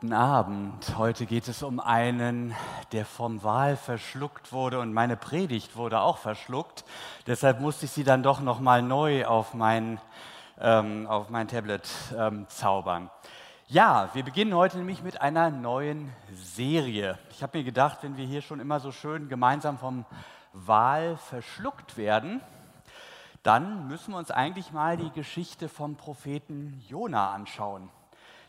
Guten Abend. Heute geht es um einen, der vom Wal verschluckt wurde und meine Predigt wurde auch verschluckt. Deshalb musste ich sie dann doch noch mal neu auf mein, ähm, auf mein Tablet ähm, zaubern. Ja, wir beginnen heute nämlich mit einer neuen Serie. Ich habe mir gedacht, wenn wir hier schon immer so schön gemeinsam vom Wal verschluckt werden, dann müssen wir uns eigentlich mal die Geschichte vom Propheten Jona anschauen.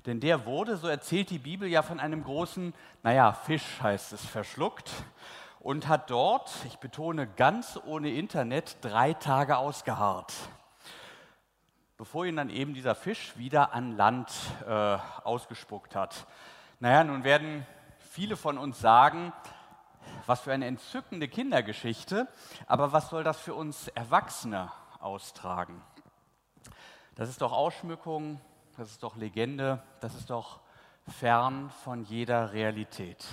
Denn der wurde, so erzählt die Bibel ja von einem großen, naja, Fisch heißt es, verschluckt und hat dort, ich betone ganz ohne Internet, drei Tage ausgeharrt, bevor ihn dann eben dieser Fisch wieder an Land äh, ausgespuckt hat. Naja, nun werden viele von uns sagen, was für eine entzückende Kindergeschichte, aber was soll das für uns Erwachsene austragen? Das ist doch Ausschmückung, das ist doch Legende, das ist doch fern von jeder Realität.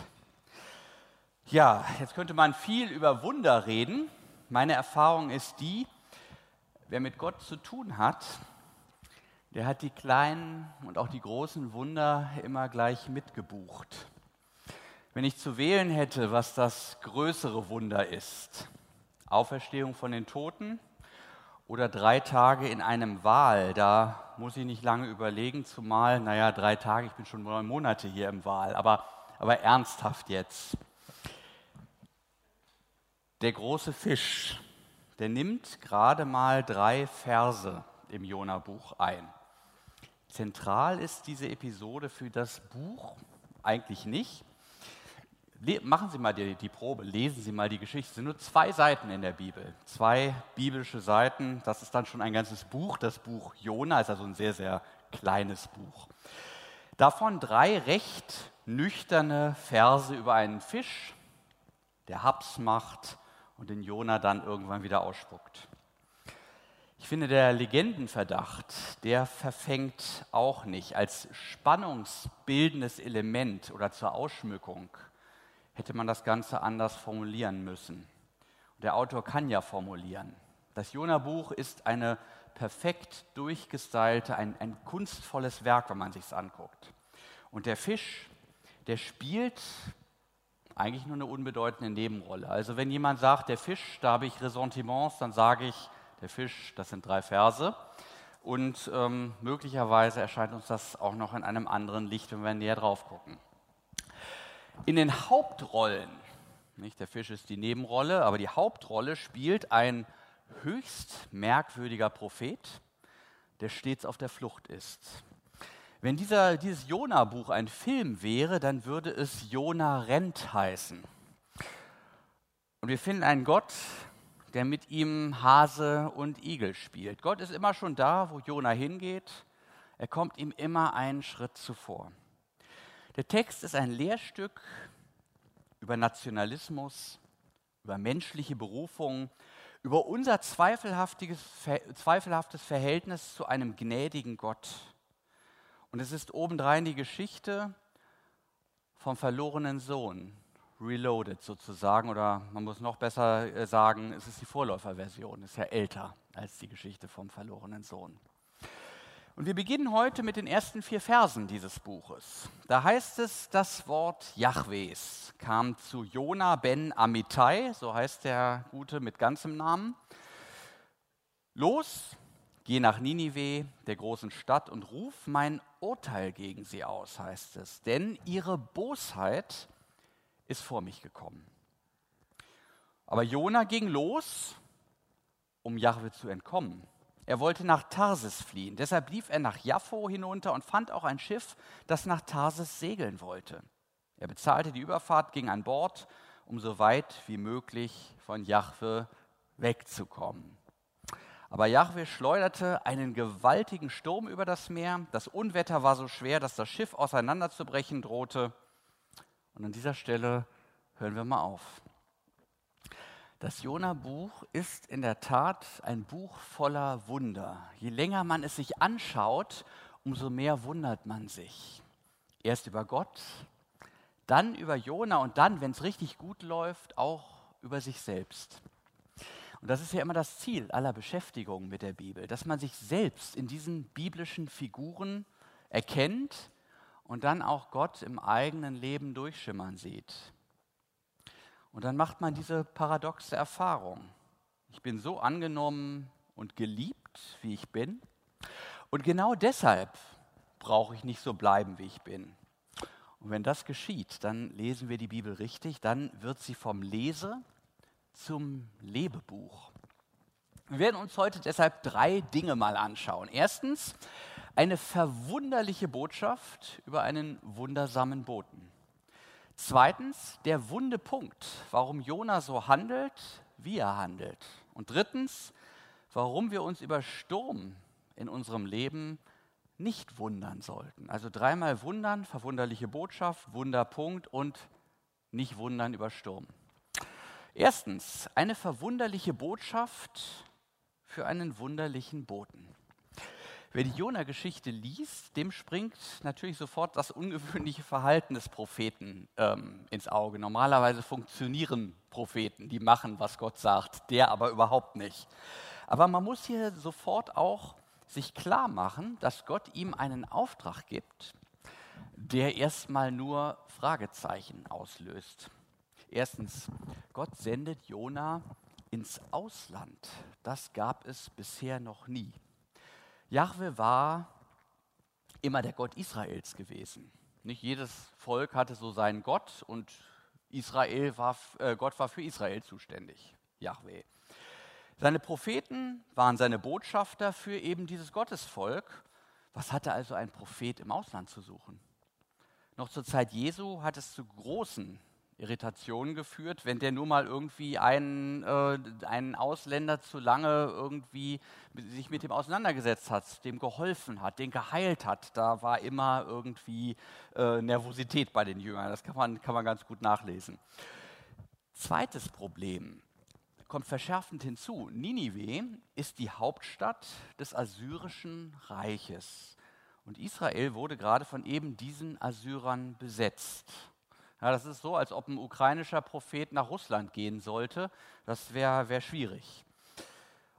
Ja, jetzt könnte man viel über Wunder reden. Meine Erfahrung ist die, wer mit Gott zu tun hat, der hat die kleinen und auch die großen Wunder immer gleich mitgebucht. Wenn ich zu wählen hätte, was das größere Wunder ist, Auferstehung von den Toten oder drei Tage in einem Wahl, da muss ich nicht lange überlegen, zumal, naja, drei Tage, ich bin schon neun Monate hier im Wahl, aber, aber ernsthaft jetzt. Der große Fisch, der nimmt gerade mal drei Verse im Jona-Buch ein. Zentral ist diese Episode für das Buch eigentlich nicht, machen Sie mal die, die, Probe, lesen Sie mal die Geschichte. Es sind nur zwei Seiten in der Bibel, zwei biblische Seiten. Das ist dann schon ein ganzes Buch. Das Buch Jona ist also ein sehr, sehr kleines Buch. Davon drei recht nüchterne Verse über einen Fisch, der Haps macht und den Jona dann irgendwann wieder ausspuckt. Ich finde, der Legendenverdacht, der verfängt auch nicht als spannungsbildendes Element oder zur Ausschmückung hätte man das Ganze anders formulieren müssen. der Autor kann ja formulieren. Das Jona-Buch ist eine perfekt durchgestylte, ein, ein kunstvolles Werk, wenn man sich es anguckt. Und der Fisch, der spielt eigentlich nur eine unbedeutende Nebenrolle. Also wenn jemand sagt, der Fisch, da habe ich Ressentiments, dann sage ich, der Fisch, das sind drei Verse. Und ähm, möglicherweise erscheint uns das auch noch in einem anderen Licht, wenn wir näher drauf gucken. In den Hauptrollen, nicht der Fisch ist die Nebenrolle, aber die Hauptrolle spielt ein höchst merkwürdiger Prophet, der stets auf der Flucht ist. Wenn dieser, dieses Jona-Buch ein Film wäre, dann würde es Jona rennt heißen. Und wir finden einen Gott, der mit ihm Hase und Igel spielt. Gott ist immer schon da, wo Jona hingeht. Er kommt ihm immer einen Schritt zuvor. Der Text ist ein Lehrstück über Nationalismus, über menschliche Berufung, über unser zweifelhaftes, zweifelhaftes Verhältnis zu einem gnädigen Gott. Und es ist obendrein die Geschichte vom verlorenen Sohn, reloaded sozusagen, oder man muss noch besser äh, sagen, es ist die Vorläuferversion, ist ja älter als die Geschichte vom verlorenen Sohn. Und wir beginnen heute mit den ersten vier Versen dieses Buches. Da heißt es, das Wort Jahwes kam zu Jona ben Amittai, so heißt der Gute mit ganzem Namen. Los, geh nach Ninive, der großen Stadt, und ruf mein Urteil gegen sie aus, heißt es. Denn ihre Bosheit ist vor mich gekommen. Aber Jona ging los, um Jahwe zu entkommen. Er wollte nach Tarsis fliehen. Deshalb lief er nach Jaffo hinunter und fand auch ein Schiff, das nach Tarsis segeln wollte. Er bezahlte die Überfahrt, ging an Bord, um so weit wie möglich von Jahwe wegzukommen. Aber Jahwe schleuderte einen gewaltigen Sturm über das Meer. Das Unwetter war so schwer, dass das Schiff auseinanderzubrechen drohte. Und an dieser Stelle hören wir mal auf. Das Jona-Buch ist in der Tat ein Buch voller Wunder. Je länger man es sich anschaut, umso mehr wundert man sich. Erst über Gott, dann über Jona und dann, wenn es richtig gut läuft, auch über sich selbst. Und das ist ja immer das Ziel aller Beschäftigung mit der Bibel, dass man sich selbst in diesen biblischen Figuren erkennt und dann auch Gott im eigenen Leben durchschimmern sieht. Und dann macht man diese paradoxe Erfahrung. Ich bin so angenommen und geliebt, wie ich bin. Und genau deshalb brauche ich nicht so bleiben, wie ich bin. Und wenn das geschieht, dann lesen wir die Bibel richtig, dann wird sie vom Lese zum Lebebuch. Wir werden uns heute deshalb drei Dinge mal anschauen. Erstens eine verwunderliche Botschaft über einen wundersamen Boten. Zweitens der wunde Punkt, warum Jona so handelt, wie er handelt. Und drittens, warum wir uns über Sturm in unserem Leben nicht wundern sollten. Also dreimal wundern, verwunderliche Botschaft, Wunderpunkt und nicht wundern über Sturm. Erstens, eine verwunderliche Botschaft für einen wunderlichen Boten. Wer die Jona-Geschichte liest, dem springt natürlich sofort das ungewöhnliche Verhalten des Propheten ähm, ins Auge. Normalerweise funktionieren Propheten, die machen, was Gott sagt, der aber überhaupt nicht. Aber man muss hier sofort auch sich klar machen, dass Gott ihm einen Auftrag gibt, der erstmal nur Fragezeichen auslöst. Erstens, Gott sendet Jona ins Ausland. Das gab es bisher noch nie. Jahwe war immer der Gott Israels gewesen. Nicht jedes Volk hatte so seinen Gott und Israel war, äh, Gott war für Israel zuständig, Jahwe. Seine Propheten waren seine Botschafter für eben dieses Gottesvolk. Was hatte also ein Prophet im Ausland zu suchen? Noch zur Zeit Jesu hat es zu großen Irritationen geführt, wenn der nur mal irgendwie einen, äh, einen Ausländer zu lange irgendwie sich mit dem auseinandergesetzt hat, dem geholfen hat, den geheilt hat. Da war immer irgendwie äh, Nervosität bei den Jüngern. Das kann man, kann man ganz gut nachlesen. Zweites Problem kommt verschärfend hinzu. Ninive ist die Hauptstadt des assyrischen Reiches. Und Israel wurde gerade von eben diesen Assyrern besetzt. Ja, das ist so, als ob ein ukrainischer Prophet nach Russland gehen sollte. Das wäre wär schwierig.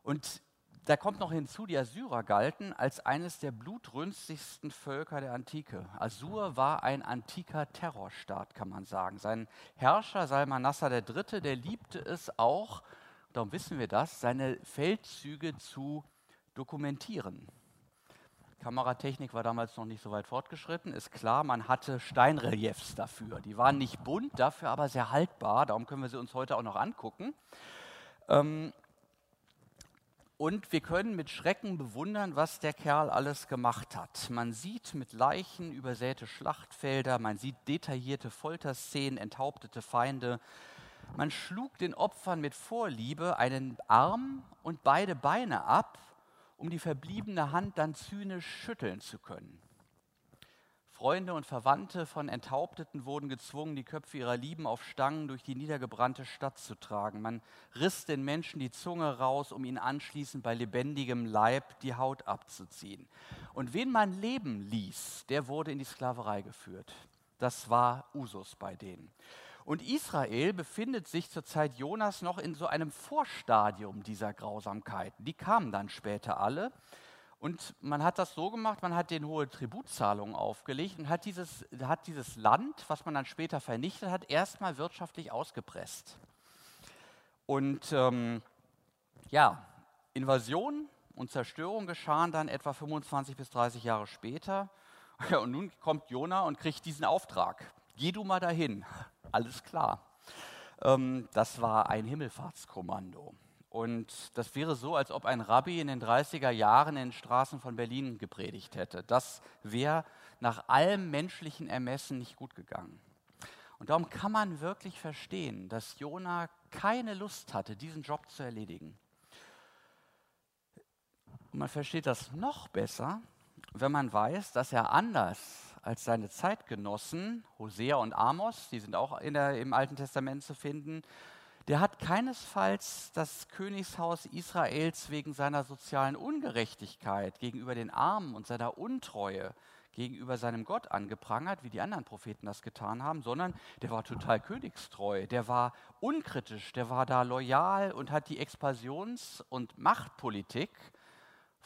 Und da kommt noch hinzu, die Assyrer galten als eines der blutrünstigsten Völker der Antike. Assur war ein antiker Terrorstaat, kann man sagen. Sein Herrscher Salmanassar III., der liebte es auch, darum wissen wir das, seine Feldzüge zu dokumentieren. Kameratechnik war damals noch nicht so weit fortgeschritten. Ist klar, man hatte Steinreliefs dafür. Die waren nicht bunt, dafür aber sehr haltbar. Darum können wir sie uns heute auch noch angucken. Ähm, und wir können mit Schrecken bewundern, was der Kerl alles gemacht hat. Man sieht mit Leichen übersäte Schlachtfelder, man sieht detaillierte Folterszenen, enthauptete Feinde. Man schlug den Opfern mit Vorliebe einen Arm und beide Beine ab um die verbliebene Hand dann zynisch schütteln zu können. Freunde und Verwandte von Enthaupteten wurden gezwungen, die Köpfe ihrer Lieben auf Stangen durch die niedergebrannte Stadt zu tragen. Man riss den Menschen die Zunge raus, um ihnen anschließend bei lebendigem Leib die Haut abzuziehen. Und wen man leben ließ, der wurde in die Sklaverei geführt. Das war Usus bei denen. Und Israel befindet sich zur Zeit Jonas noch in so einem Vorstadium dieser Grausamkeiten. Die kamen dann später alle. Und man hat das so gemacht, man hat den hohe Tributzahlungen aufgelegt und hat dieses, hat dieses Land, was man dann später vernichtet hat, erstmal wirtschaftlich ausgepresst. Und ähm, ja, Invasion und Zerstörung geschahen dann etwa 25 bis 30 Jahre später. Ja, und nun kommt Jona und kriegt diesen Auftrag. Geh du mal dahin alles klar. Ähm, das war ein Himmelfahrtskommando. Und das wäre so, als ob ein Rabbi in den 30er Jahren in den Straßen von Berlin gepredigt hätte. Das wäre nach allem menschlichen Ermessen nicht gut gegangen. Und darum kann man wirklich verstehen, dass Jona keine Lust hatte, diesen Job zu erledigen. Und man versteht das noch besser, wenn man weiß, dass er anders als seine Zeitgenossen, Hosea und Amos, die sind auch der, im Alten Testament zu finden, der hat keinesfalls das Königshaus Israels wegen seiner sozialen Ungerechtigkeit gegenüber den Armen und seiner Untreue gegenüber seinem Gott angeprangert, wie die anderen Propheten das getan haben, sondern der war total königstreu, der war unkritisch, der war da loyal und hat die Expansions- und Machtpolitik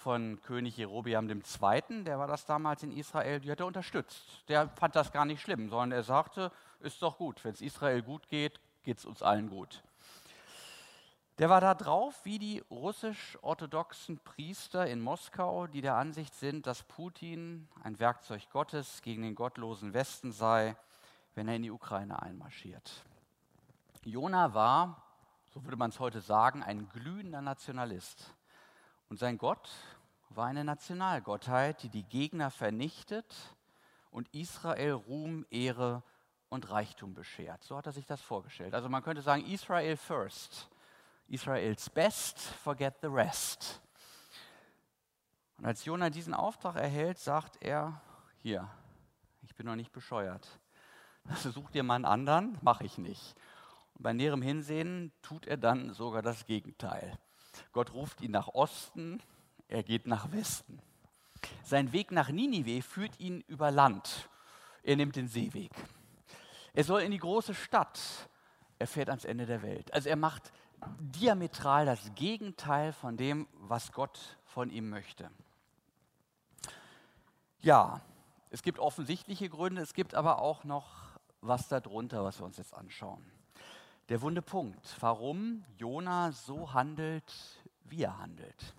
von König Jerobiam II., der war das damals in Israel, die hat er unterstützt. Der fand das gar nicht schlimm, sondern er sagte, ist doch gut, wenn es Israel gut geht, geht es uns allen gut. Der war da drauf wie die russisch-orthodoxen Priester in Moskau, die der Ansicht sind, dass Putin ein Werkzeug Gottes gegen den gottlosen Westen sei, wenn er in die Ukraine einmarschiert. Jona war, so würde man es heute sagen, ein glühender Nationalist. Und sein Gott war eine Nationalgottheit, die die Gegner vernichtet und Israel Ruhm, Ehre und Reichtum beschert. So hat er sich das vorgestellt. Also man könnte sagen, Israel first. Israels best, forget the rest. Und als Jona diesen Auftrag erhält, sagt er, hier, ich bin noch nicht bescheuert. Such dir mal einen anderen, mache ich nicht. Und bei näherem Hinsehen tut er dann sogar das Gegenteil. Gott ruft ihn nach Osten, er geht nach Westen. Sein Weg nach Ninive führt ihn über Land. Er nimmt den Seeweg. Er soll in die große Stadt. Er fährt ans Ende der Welt. Also er macht diametral das Gegenteil von dem, was Gott von ihm möchte. Ja, es gibt offensichtliche Gründe, es gibt aber auch noch was darunter, was wir uns jetzt anschauen. Der wunde Punkt, warum Jona so handelt, wie er handelt.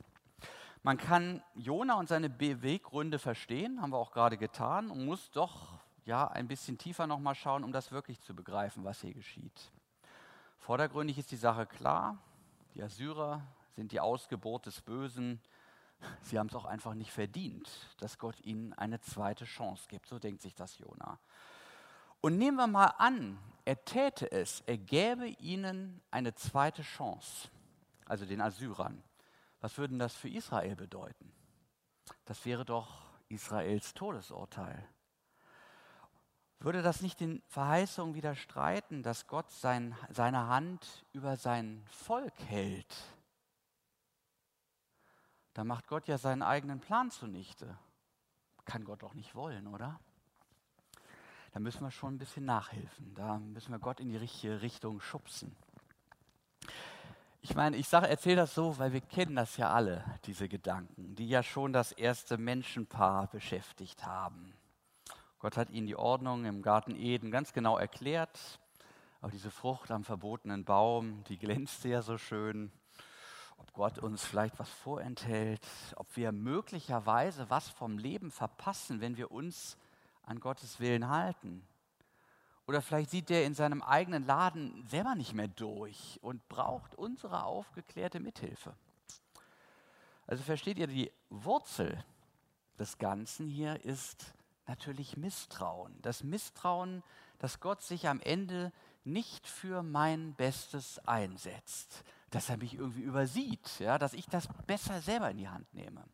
Man kann Jona und seine Beweggründe verstehen, haben wir auch gerade getan, und muss doch ja ein bisschen tiefer noch mal schauen, um das wirklich zu begreifen, was hier geschieht. Vordergründig ist die Sache klar. Die Assyrer sind die Ausgeburt des Bösen. Sie haben es auch einfach nicht verdient, dass Gott ihnen eine zweite Chance gibt. So denkt sich das Jona. Und nehmen wir mal an, er täte es, er gäbe ihnen eine zweite Chance, also den Assyrern. Was würde das für Israel bedeuten? Das wäre doch Israels Todesurteil. Würde das nicht den Verheißungen widerstreiten, dass Gott sein, seine Hand über sein Volk hält? Da macht Gott ja seinen eigenen Plan zunichte. Kann Gott doch nicht wollen, oder? Da müssen wir schon ein bisschen nachhelfen. Da müssen wir Gott in die richtige Richtung schubsen. Ich meine, ich erzähle das so, weil wir kennen das ja alle, diese Gedanken, die ja schon das erste Menschenpaar beschäftigt haben. Gott hat ihnen die Ordnung im Garten Eden ganz genau erklärt. Aber diese Frucht am verbotenen Baum, die glänzte ja so schön. Ob Gott uns vielleicht was vorenthält, ob wir möglicherweise was vom Leben verpassen, wenn wir uns an Gottes Willen halten. Oder vielleicht sieht der in seinem eigenen Laden selber nicht mehr durch und braucht unsere aufgeklärte Mithilfe. Also versteht ihr, die Wurzel des Ganzen hier ist natürlich Misstrauen. Das Misstrauen, dass Gott sich am Ende nicht für mein Bestes einsetzt, dass er mich irgendwie übersieht, ja, dass ich das besser selber in die Hand nehme.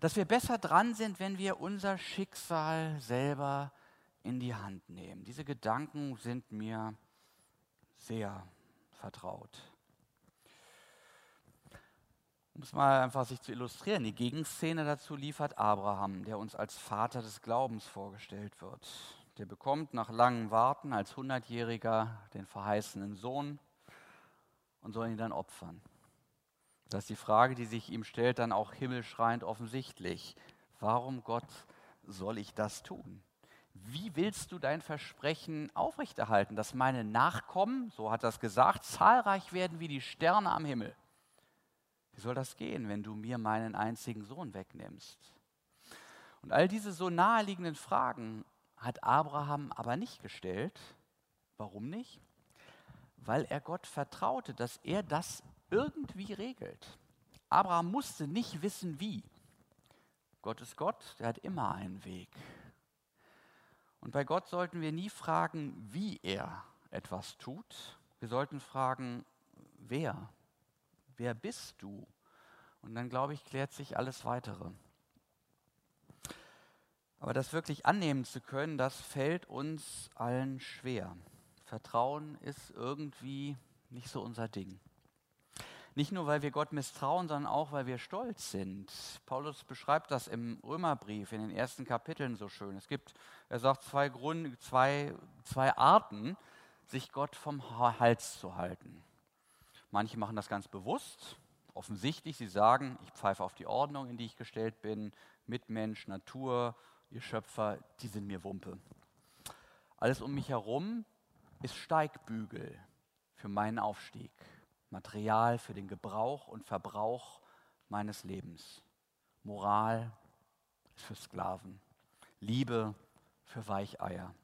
Dass wir besser dran sind, wenn wir unser Schicksal selber in die Hand nehmen. Diese Gedanken sind mir sehr vertraut. Um es mal einfach sich zu illustrieren, die Gegenszene dazu liefert Abraham, der uns als Vater des Glaubens vorgestellt wird. Der bekommt nach langem Warten als Hundertjähriger den verheißenen Sohn und soll ihn dann opfern. Das ist die Frage, die sich ihm stellt, dann auch himmelschreiend offensichtlich. Warum, Gott, soll ich das tun? Wie willst du dein Versprechen aufrechterhalten, dass meine Nachkommen, so hat er es gesagt, zahlreich werden wie die Sterne am Himmel? Wie soll das gehen, wenn du mir meinen einzigen Sohn wegnimmst? Und all diese so naheliegenden Fragen hat Abraham aber nicht gestellt. Warum nicht? Weil er Gott vertraute, dass er das irgendwie regelt. Abraham musste nicht wissen, wie. Gott ist Gott, der hat immer einen Weg. Und bei Gott sollten wir nie fragen, wie er etwas tut. Wir sollten fragen, wer wer bist du? Und dann, glaube ich, klärt sich alles weitere. Aber das wirklich annehmen zu können, das fällt uns allen schwer. Vertrauen ist irgendwie nicht so unser Ding. Nicht nur, weil wir Gott misstrauen, sondern auch, weil wir stolz sind. Paulus beschreibt das im Römerbrief in den ersten Kapiteln so schön. Es gibt, er sagt, zwei, Gründe, zwei, zwei Arten, sich Gott vom Hals zu halten. Manche machen das ganz bewusst offensichtlich. Sie sagen, ich pfeife auf die Ordnung, in die ich gestellt bin, Mitmensch, Natur, ihr Schöpfer, die sind mir Wumpe. Alles um mich herum ist Steigbügel für meinen Aufstieg, Material für den Gebrauch und Verbrauch meines Lebens. Moral für Sklaven, Liebe für Weicheier.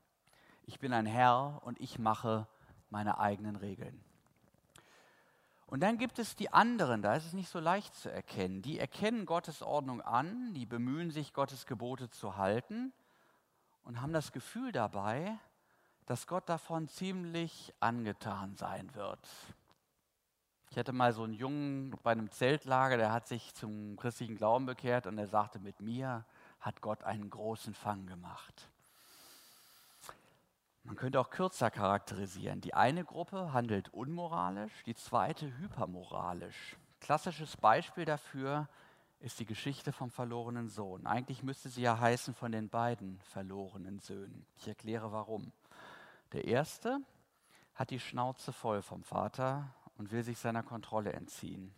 Ich bin ein Herr und ich mache meine eigenen Regeln. Und dann gibt es die anderen, da ist es nicht so leicht zu erkennen. Die erkennen Gottes Ordnung an, die bemühen sich, Gottes Gebote zu halten und haben das Gefühl dabei, dass Gott davon ziemlich angetan sein wird. Ich hatte mal so einen Jungen bei einem Zeltlager, der hat sich zum christlichen Glauben bekehrt und er sagte, mit mir hat Gott einen großen Fang gemacht. Man könnte auch kürzer charakterisieren. Die eine Gruppe handelt unmoralisch, die zweite hypermoralisch. Klassisches Beispiel dafür ist die Geschichte vom verlorenen Sohn. Eigentlich müsste sie ja heißen von den beiden verlorenen Söhnen. Ich erkläre warum. Der erste hat die Schnauze voll vom Vater und will sich seiner Kontrolle entziehen.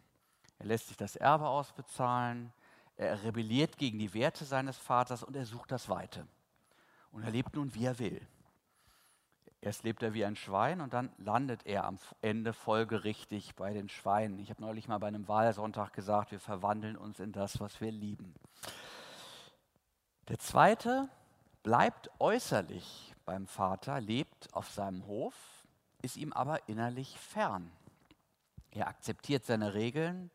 Er lässt sich das Erbe ausbezahlen, er rebelliert gegen die Werte seines Vaters und er sucht das Weite. Und er lebt nun, wie er will. Erst lebt er wie ein Schwein und dann landet er am Ende folgerichtig bei den Schweinen. Ich habe neulich mal bei einem Wahlsonntag gesagt, wir verwandeln uns in das, was wir lieben. Der zweite bleibt äußerlich beim Vater, lebt auf seinem Hof, ist ihm aber innerlich fern. Er akzeptiert seine Regeln,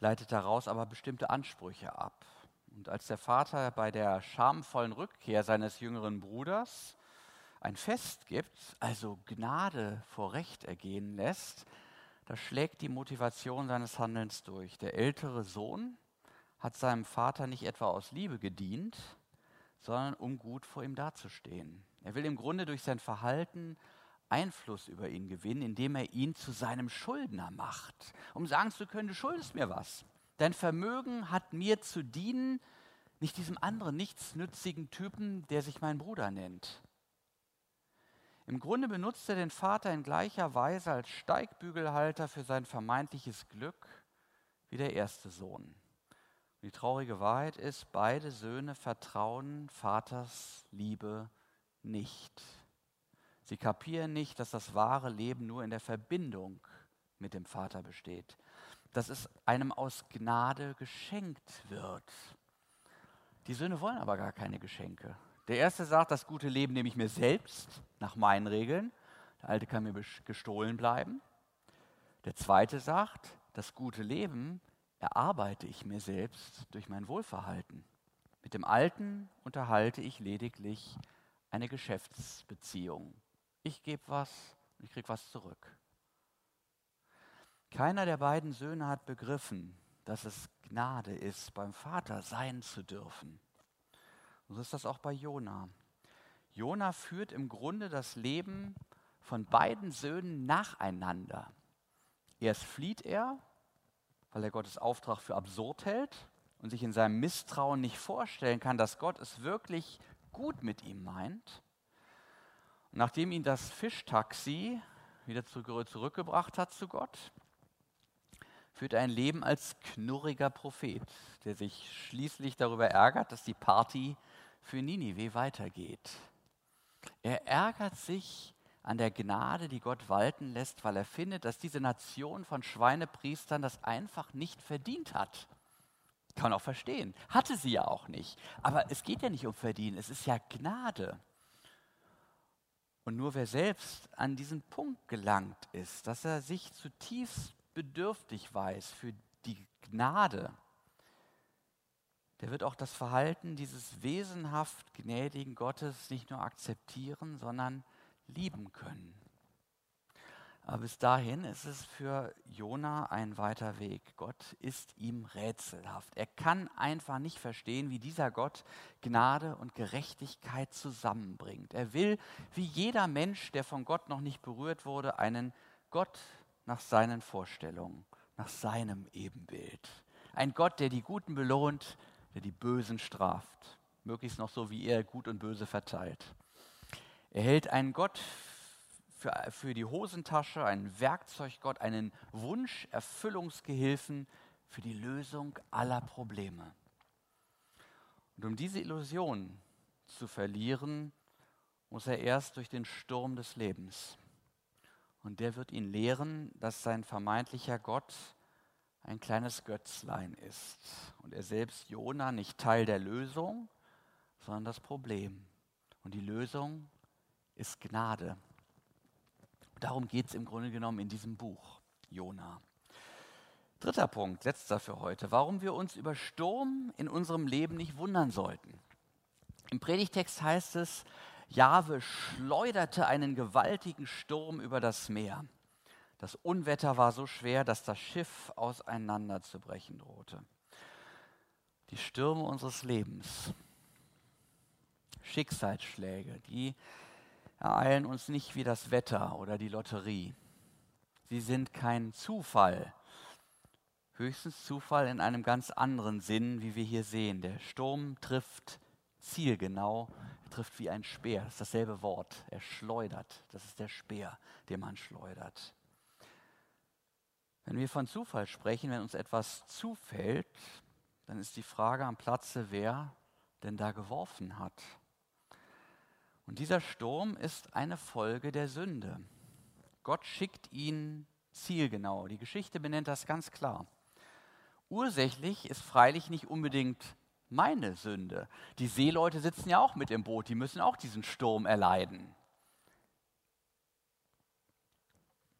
leitet daraus aber bestimmte Ansprüche ab. Und als der Vater bei der schamvollen Rückkehr seines jüngeren Bruders ein Fest gibt, also Gnade vor Recht ergehen lässt, da schlägt die Motivation seines Handelns durch. Der ältere Sohn hat seinem Vater nicht etwa aus Liebe gedient, sondern um gut vor ihm dazustehen. Er will im Grunde durch sein Verhalten Einfluss über ihn gewinnen, indem er ihn zu seinem Schuldner macht, um sagen zu können, du schuldest mir was. Dein Vermögen hat mir zu dienen, nicht diesem anderen nichtsnützigen Typen, der sich mein Bruder nennt. Im Grunde benutzt er den Vater in gleicher Weise als Steigbügelhalter für sein vermeintliches Glück wie der erste Sohn. Und die traurige Wahrheit ist, beide Söhne vertrauen Vaters Liebe nicht. Sie kapieren nicht, dass das wahre Leben nur in der Verbindung mit dem Vater besteht, dass es einem aus Gnade geschenkt wird. Die Söhne wollen aber gar keine Geschenke. Der erste sagt, das gute Leben nehme ich mir selbst nach meinen Regeln. Der alte kann mir gestohlen bleiben. Der zweite sagt, das gute Leben erarbeite ich mir selbst durch mein Wohlverhalten. Mit dem alten unterhalte ich lediglich eine Geschäftsbeziehung. Ich gebe was und ich kriege was zurück. Keiner der beiden Söhne hat begriffen, dass es Gnade ist, beim Vater sein zu dürfen. Und so ist das auch bei Jona. Jona führt im Grunde das Leben von beiden Söhnen nacheinander. Erst flieht er, weil er Gottes Auftrag für absurd hält und sich in seinem Misstrauen nicht vorstellen kann, dass Gott es wirklich gut mit ihm meint. Nachdem ihn das Fischtaxi wieder zurückgebracht hat zu Gott, führt er ein Leben als knurriger Prophet, der sich schließlich darüber ärgert, dass die Party für Ninive weitergeht. Er ärgert sich an der Gnade, die Gott walten lässt, weil er findet, dass diese Nation von Schweinepriestern das einfach nicht verdient hat. Kann auch verstehen. Hatte sie ja auch nicht. Aber es geht ja nicht um Verdienen, es ist ja Gnade. Und nur wer selbst an diesen Punkt gelangt ist, dass er sich zutiefst bedürftig weiß für die Gnade, der wird auch das Verhalten dieses wesenhaft gnädigen Gottes nicht nur akzeptieren, sondern lieben können. Aber bis dahin ist es für Jona ein weiter Weg. Gott ist ihm rätselhaft. Er kann einfach nicht verstehen, wie dieser Gott Gnade und Gerechtigkeit zusammenbringt. Er will, wie jeder Mensch, der von Gott noch nicht berührt wurde, einen Gott nach seinen Vorstellungen, nach seinem Ebenbild. Ein Gott, der die Guten belohnt, der die Bösen straft, möglichst noch so, wie er Gut und Böse verteilt. Er hält einen Gott für, für die Hosentasche, einen Werkzeuggott, einen Wunscherfüllungsgehilfen für die Lösung aller Probleme. Und um diese Illusion zu verlieren, muss er erst durch den Sturm des Lebens. Und der wird ihn lehren, dass sein vermeintlicher Gott ein kleines Götzlein ist und er selbst Jona nicht Teil der Lösung, sondern das Problem. Und die Lösung ist Gnade. Darum geht es im Grunde genommen in diesem Buch, Jona. Dritter Punkt, letzter für heute, warum wir uns über Sturm in unserem Leben nicht wundern sollten. Im Predigtext heißt es, Jahwe schleuderte einen gewaltigen Sturm über das Meer. Das Unwetter war so schwer, dass das Schiff auseinanderzubrechen drohte. Die Stürme unseres Lebens, Schicksalsschläge, die ereilen uns nicht wie das Wetter oder die Lotterie. Sie sind kein Zufall, höchstens Zufall in einem ganz anderen Sinn, wie wir hier sehen. Der Sturm trifft zielgenau, er trifft wie ein Speer. Das ist dasselbe Wort. Er schleudert. Das ist der Speer, den man schleudert. Wenn wir von Zufall sprechen, wenn uns etwas zufällt, dann ist die Frage am Platze, wer denn da geworfen hat. Und dieser Sturm ist eine Folge der Sünde. Gott schickt ihn zielgenau. Die Geschichte benennt das ganz klar. Ursächlich ist freilich nicht unbedingt meine Sünde. Die Seeleute sitzen ja auch mit im Boot, die müssen auch diesen Sturm erleiden.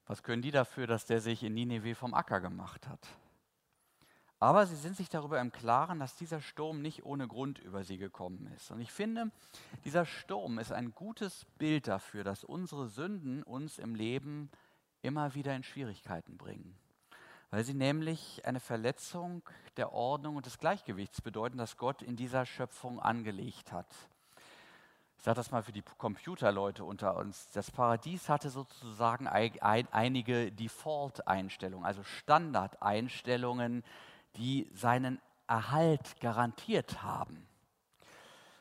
Was können die dafür, dass der sich in Nineveh vom Acker gemacht hat? Aber sie sind sich darüber im Klaren, dass dieser Sturm nicht ohne Grund über sie gekommen ist. Und ich finde, dieser Sturm ist ein gutes Bild dafür, dass unsere Sünden uns im Leben immer wieder in Schwierigkeiten bringen. Weil sie nämlich eine Verletzung der Ordnung und des Gleichgewichts bedeuten, das Gott in dieser Schöpfung angelegt hat. Ich sage das mal für die Computerleute unter uns. Das Paradies hatte sozusagen einige Default-Einstellungen, also Standardeinstellungen, die seinen Erhalt garantiert haben.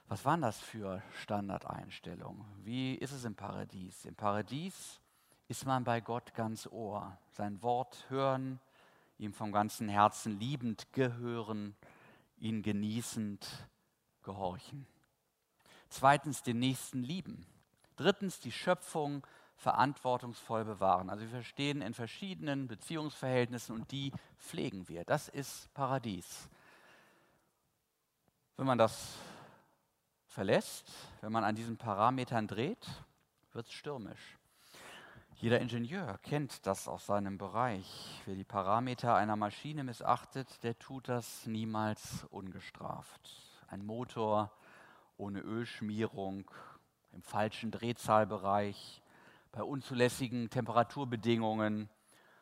Was waren das für Standardeinstellungen? Wie ist es im Paradies? Im Paradies ist man bei Gott ganz Ohr. Sein Wort hören, ihm vom ganzen Herzen liebend gehören, ihn genießend gehorchen. Zweitens den Nächsten lieben. Drittens die Schöpfung verantwortungsvoll bewahren. Also wir verstehen in verschiedenen Beziehungsverhältnissen und die pflegen wir. Das ist Paradies. Wenn man das verlässt, wenn man an diesen Parametern dreht, wird es stürmisch. Jeder Ingenieur kennt das aus seinem Bereich. Wer die Parameter einer Maschine missachtet, der tut das niemals ungestraft. Ein Motor ohne Ölschmierung, im falschen Drehzahlbereich, bei unzulässigen Temperaturbedingungen,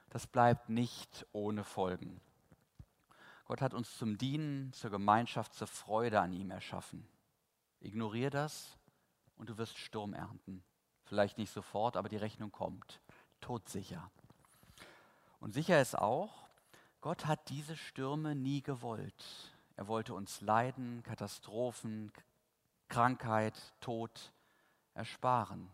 das bleibt nicht ohne Folgen. Gott hat uns zum Dienen, zur Gemeinschaft, zur Freude an ihm erschaffen. Ignorier das und du wirst Sturm ernten. Vielleicht nicht sofort, aber die Rechnung kommt. Todsicher. Und sicher ist auch, Gott hat diese Stürme nie gewollt. Er wollte uns Leiden, Katastrophen, Krankheit, Tod ersparen.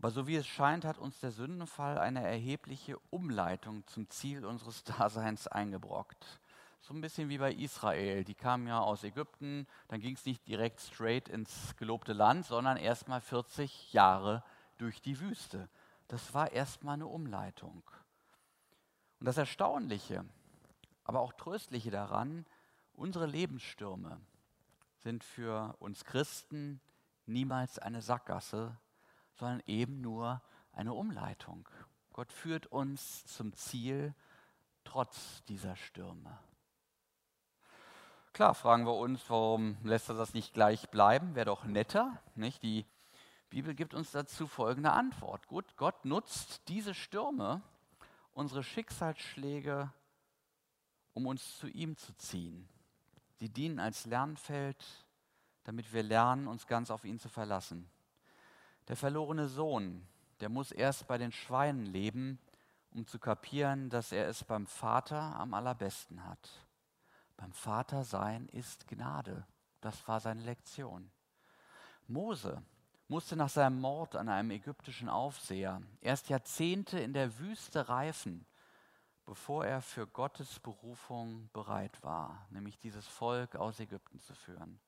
Aber so wie es scheint, hat uns der Sündenfall eine erhebliche Umleitung zum Ziel unseres Daseins eingebrockt. So ein bisschen wie bei Israel. Die kamen ja aus Ägypten, dann ging es nicht direkt straight ins gelobte Land, sondern erst mal 40 Jahre durch die Wüste. Das war erst mal eine Umleitung. Und das Erstaunliche, aber auch Tröstliche daran, unsere Lebensstürme sind für uns Christen niemals eine Sackgasse, sondern eben nur eine Umleitung. Gott führt uns zum Ziel trotz dieser Stürme. Klar, fragen wir uns, warum lässt er das nicht gleich bleiben? Wäre doch netter, nicht? Die Bibel gibt uns dazu folgende Antwort. Gut, Gott nutzt diese Stürme, unsere Schicksalsschläge, um uns zu ihm zu ziehen. Sie dienen als Lernfeld, damit wir lernen, uns ganz auf ihn zu verlassen. Der verlorene Sohn, der muss erst bei den Schweinen leben, um zu kapieren, dass er es beim Vater am allerbesten hat. Beim Vater sein ist Gnade. Das war seine Lektion. Mose musste nach seinem Mord an einem ägyptischen Aufseher erst Jahrzehnte in der Wüste reifen, bevor er für Gottes Berufung bereit war, nämlich dieses Volk aus Ägypten zu führen.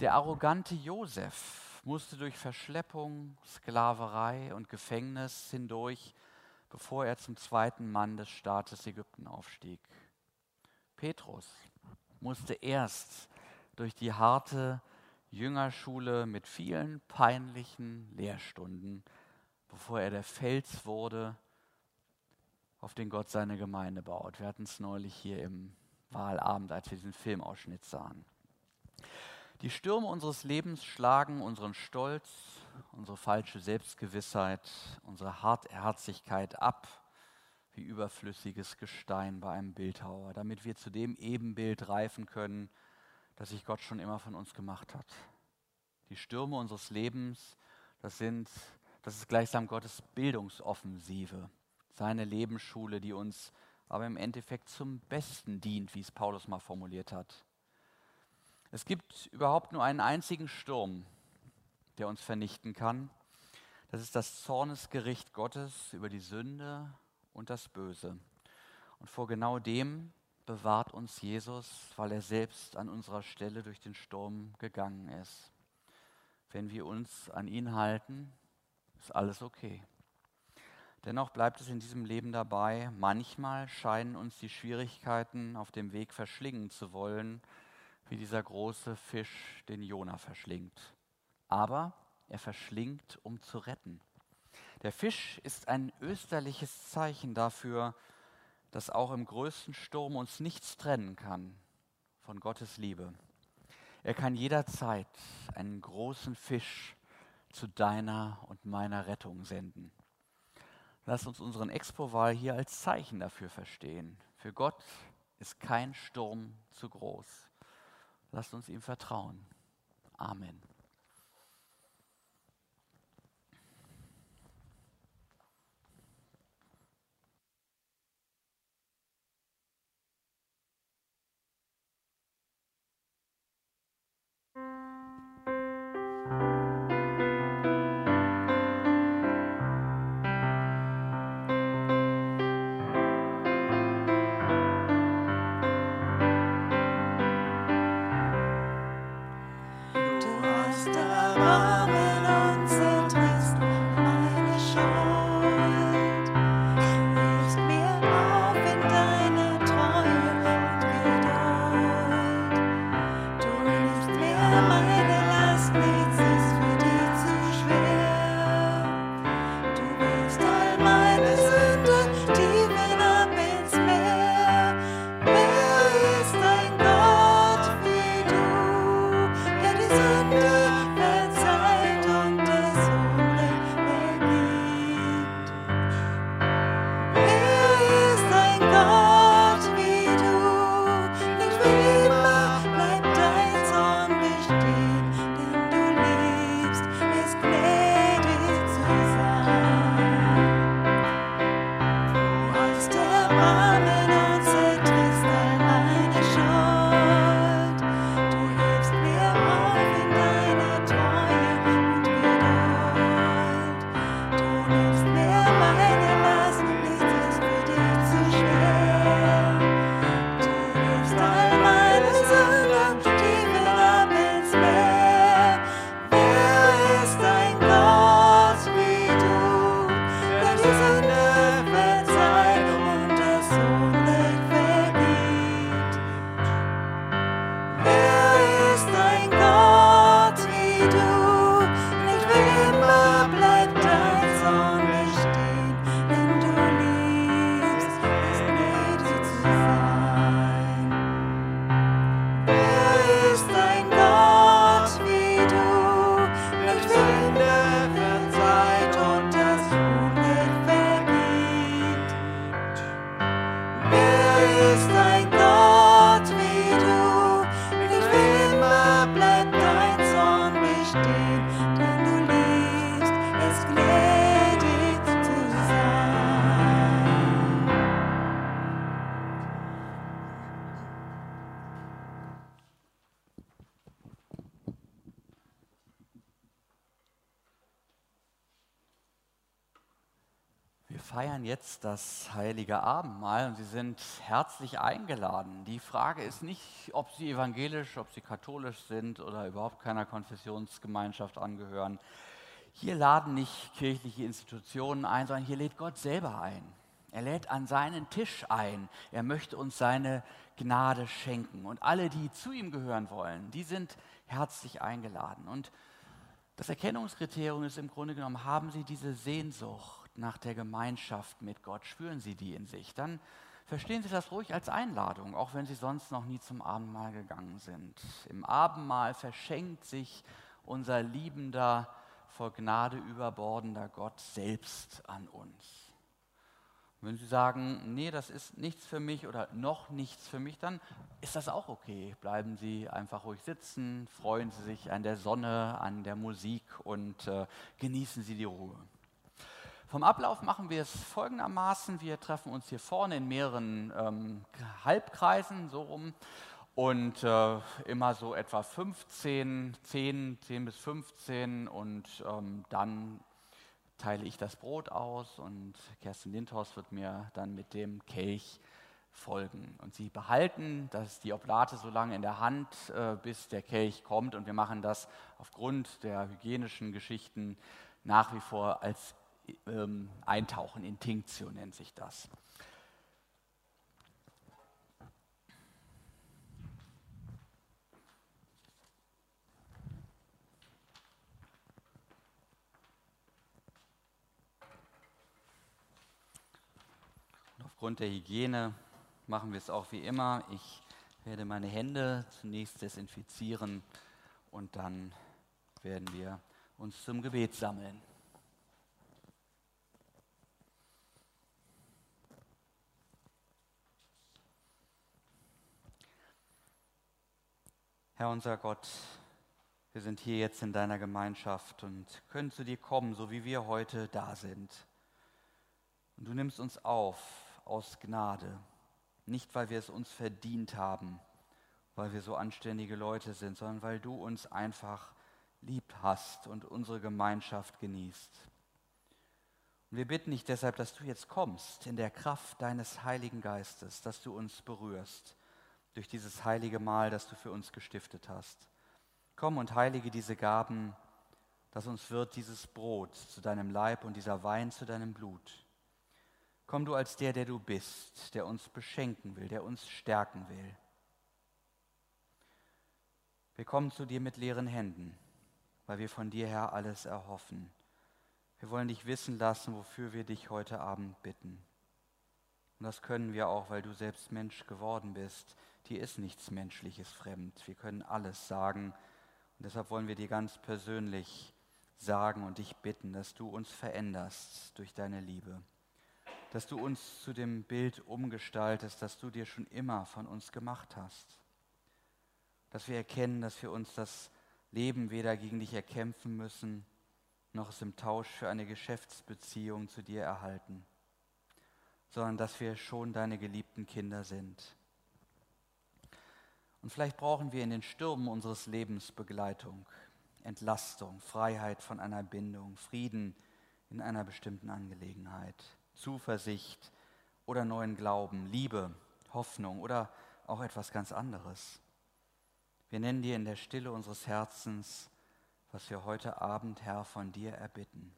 Der arrogante Josef musste durch Verschleppung, Sklaverei und Gefängnis hindurch, bevor er zum zweiten Mann des Staates Ägypten aufstieg. Petrus musste erst durch die harte Jüngerschule mit vielen peinlichen Lehrstunden, bevor er der Fels wurde, auf den Gott seine Gemeinde baut. Wir hatten es neulich hier im Wahlabend, als wir diesen Filmausschnitt sahen. Die Stürme unseres Lebens schlagen unseren Stolz, unsere falsche Selbstgewissheit, unsere Hartherzigkeit ab, wie überflüssiges Gestein bei einem Bildhauer, damit wir zu dem Ebenbild reifen können, das sich Gott schon immer von uns gemacht hat. Die Stürme unseres Lebens, das sind, das ist gleichsam Gottes Bildungsoffensive, seine Lebensschule, die uns aber im Endeffekt zum Besten dient, wie es Paulus mal formuliert hat. Es gibt überhaupt nur einen einzigen Sturm, der uns vernichten kann. Das ist das Zornesgericht Gottes über die Sünde und das Böse. Und vor genau dem bewahrt uns Jesus, weil er selbst an unserer Stelle durch den Sturm gegangen ist. Wenn wir uns an ihn halten, ist alles okay. Dennoch bleibt es in diesem Leben dabei, manchmal scheinen uns die Schwierigkeiten auf dem Weg verschlingen zu wollen, wie dieser große Fisch den Jona verschlingt. Aber er verschlingt, um zu retten. Der Fisch ist ein österliches Zeichen dafür, dass auch im größten Sturm uns nichts trennen kann von Gottes Liebe. Er kann jederzeit einen großen Fisch zu deiner und meiner Rettung senden. Lass uns unseren Expo-Wahl hier als Zeichen dafür verstehen. Für Gott ist kein Sturm zu groß. Lasst uns ihm vertrauen. Amen. Jetzt das heilige Abendmahl und Sie sind herzlich eingeladen. Die Frage ist nicht, ob Sie evangelisch, ob Sie katholisch sind oder überhaupt keiner Konfessionsgemeinschaft angehören. Hier laden nicht kirchliche Institutionen ein, sondern hier lädt Gott selber ein. Er lädt an seinen Tisch ein. Er möchte uns seine Gnade schenken. Und alle, die zu ihm gehören wollen, die sind herzlich eingeladen. Und das Erkennungskriterium ist im Grunde genommen, haben Sie diese Sehnsucht nach der Gemeinschaft mit Gott, spüren Sie die in sich, dann verstehen Sie das ruhig als Einladung, auch wenn Sie sonst noch nie zum Abendmahl gegangen sind. Im Abendmahl verschenkt sich unser liebender, vor Gnade überbordender Gott selbst an uns. Wenn Sie sagen, nee, das ist nichts für mich oder noch nichts für mich, dann ist das auch okay. Bleiben Sie einfach ruhig sitzen, freuen Sie sich an der Sonne, an der Musik und äh, genießen Sie die Ruhe. Vom Ablauf machen wir es folgendermaßen. Wir treffen uns hier vorne in mehreren ähm, Halbkreisen, so rum, und äh, immer so etwa 15, 10, 10 bis 15 und ähm, dann teile ich das Brot aus und Kerstin Lindhorst wird mir dann mit dem Kelch folgen. Und sie behalten das, die Oblate so lange in der Hand, äh, bis der Kelch kommt. Und wir machen das aufgrund der hygienischen Geschichten nach wie vor als ähm, Eintauchen in Tinktio nennt sich das. Aufgrund der Hygiene machen wir es auch wie immer. Ich werde meine Hände zunächst desinfizieren und dann werden wir uns zum Gebet sammeln. Herr unser Gott, wir sind hier jetzt in deiner Gemeinschaft und können zu dir kommen, so wie wir heute da sind. Und du nimmst uns auf aus Gnade, nicht weil wir es uns verdient haben, weil wir so anständige Leute sind, sondern weil du uns einfach lieb hast und unsere Gemeinschaft genießt. Und wir bitten dich deshalb, dass du jetzt kommst in der Kraft deines Heiligen Geistes, dass du uns berührst durch dieses heilige Mahl, das du für uns gestiftet hast. Komm und heilige diese Gaben, dass uns wird dieses Brot zu deinem Leib und dieser Wein zu deinem Blut. Komm du als der, der du bist, der uns beschenken will, der uns stärken will. Wir kommen zu dir mit leeren Händen, weil wir von dir her alles erhoffen. Wir wollen dich wissen lassen, wofür wir dich heute Abend bitten. Und das können wir auch, weil du selbst Mensch geworden bist. Dir ist nichts Menschliches fremd. Wir können alles sagen. Und deshalb wollen wir dir ganz persönlich sagen und dich bitten, dass du uns veränderst durch deine Liebe dass du uns zu dem Bild umgestaltest, das du dir schon immer von uns gemacht hast. Dass wir erkennen, dass wir uns das Leben weder gegen dich erkämpfen müssen, noch es im Tausch für eine Geschäftsbeziehung zu dir erhalten, sondern dass wir schon deine geliebten Kinder sind. Und vielleicht brauchen wir in den Stürmen unseres Lebens Begleitung, Entlastung, Freiheit von einer Bindung, Frieden in einer bestimmten Angelegenheit. Zuversicht oder neuen Glauben, Liebe, Hoffnung oder auch etwas ganz anderes. Wir nennen dir in der Stille unseres Herzens, was wir heute Abend, Herr, von dir erbitten.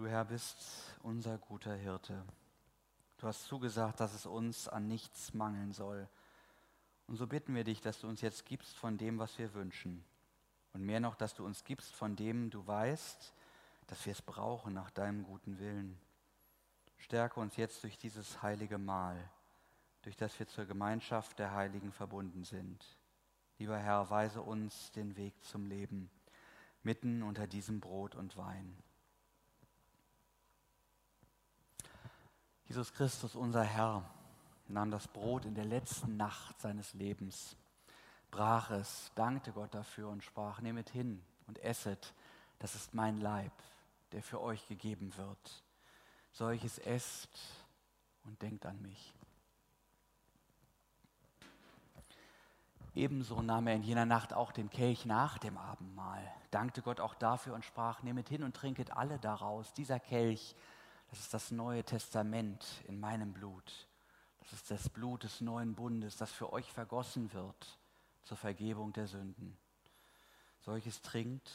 Du Herr bist unser guter Hirte. Du hast zugesagt, dass es uns an nichts mangeln soll. Und so bitten wir dich, dass du uns jetzt gibst von dem, was wir wünschen. Und mehr noch, dass du uns gibst von dem du weißt, dass wir es brauchen nach deinem guten Willen. Stärke uns jetzt durch dieses heilige Mahl, durch das wir zur Gemeinschaft der Heiligen verbunden sind. Lieber Herr, weise uns den Weg zum Leben, mitten unter diesem Brot und Wein. Jesus Christus, unser Herr, nahm das Brot in der letzten Nacht seines Lebens, brach es, dankte Gott dafür und sprach, nehmet hin und esset, das ist mein Leib, der für euch gegeben wird. Solches esst und denkt an mich. Ebenso nahm er in jener Nacht auch den Kelch nach dem Abendmahl, dankte Gott auch dafür und sprach, nehmet hin und trinket alle daraus. Dieser Kelch, das ist das neue Testament in meinem Blut. Das ist das Blut des neuen Bundes, das für euch vergossen wird zur Vergebung der Sünden. Solches trinkt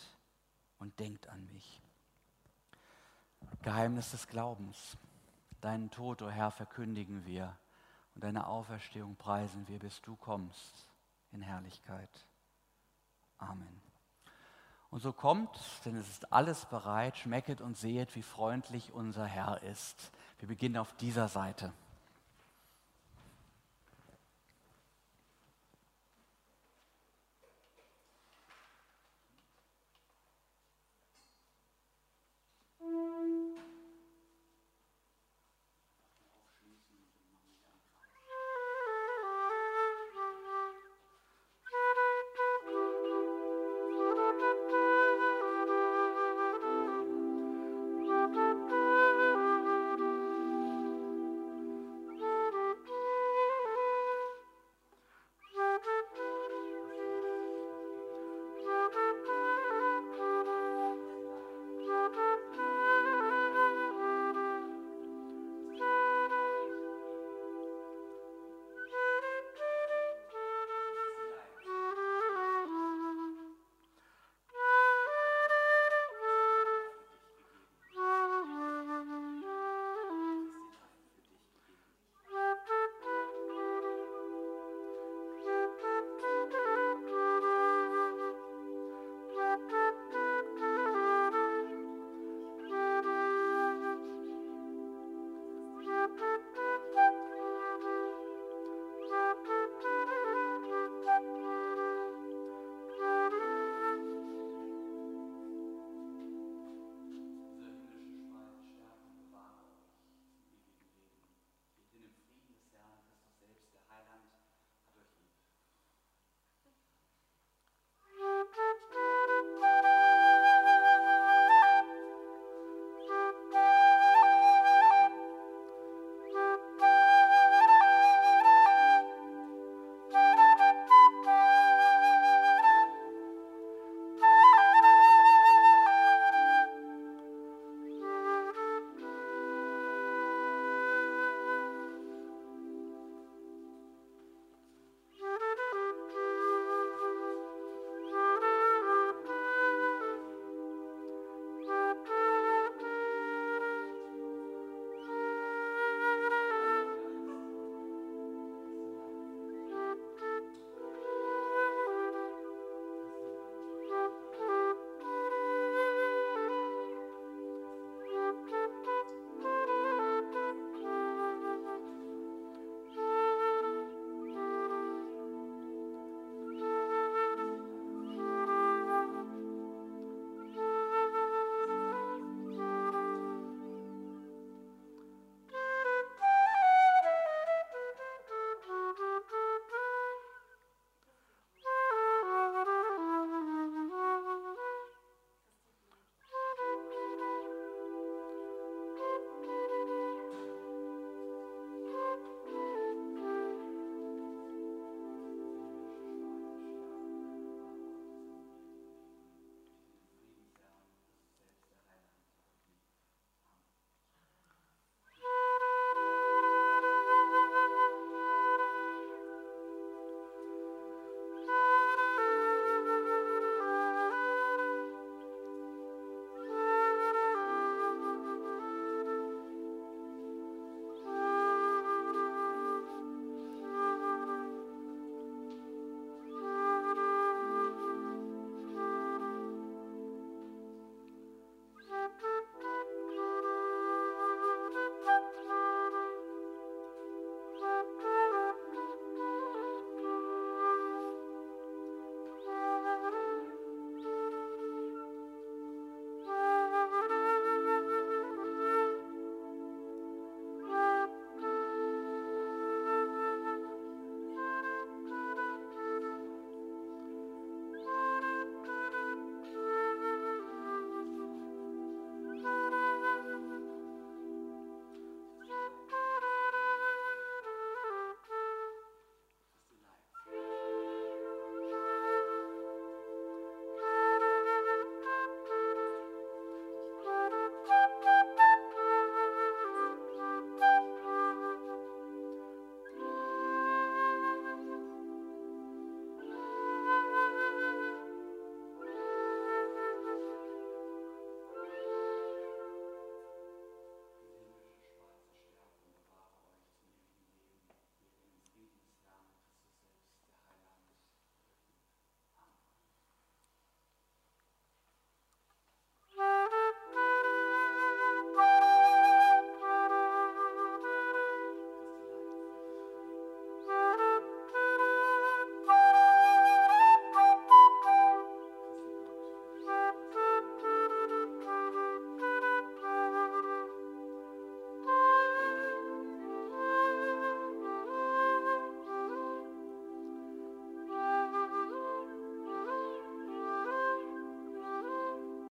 und denkt an mich. Geheimnis des Glaubens. Deinen Tod, o oh Herr, verkündigen wir und deine Auferstehung preisen wir, bis du kommst in Herrlichkeit. Amen. Und so kommt, denn es ist alles bereit, schmecket und sehet, wie freundlich unser Herr ist. Wir beginnen auf dieser Seite.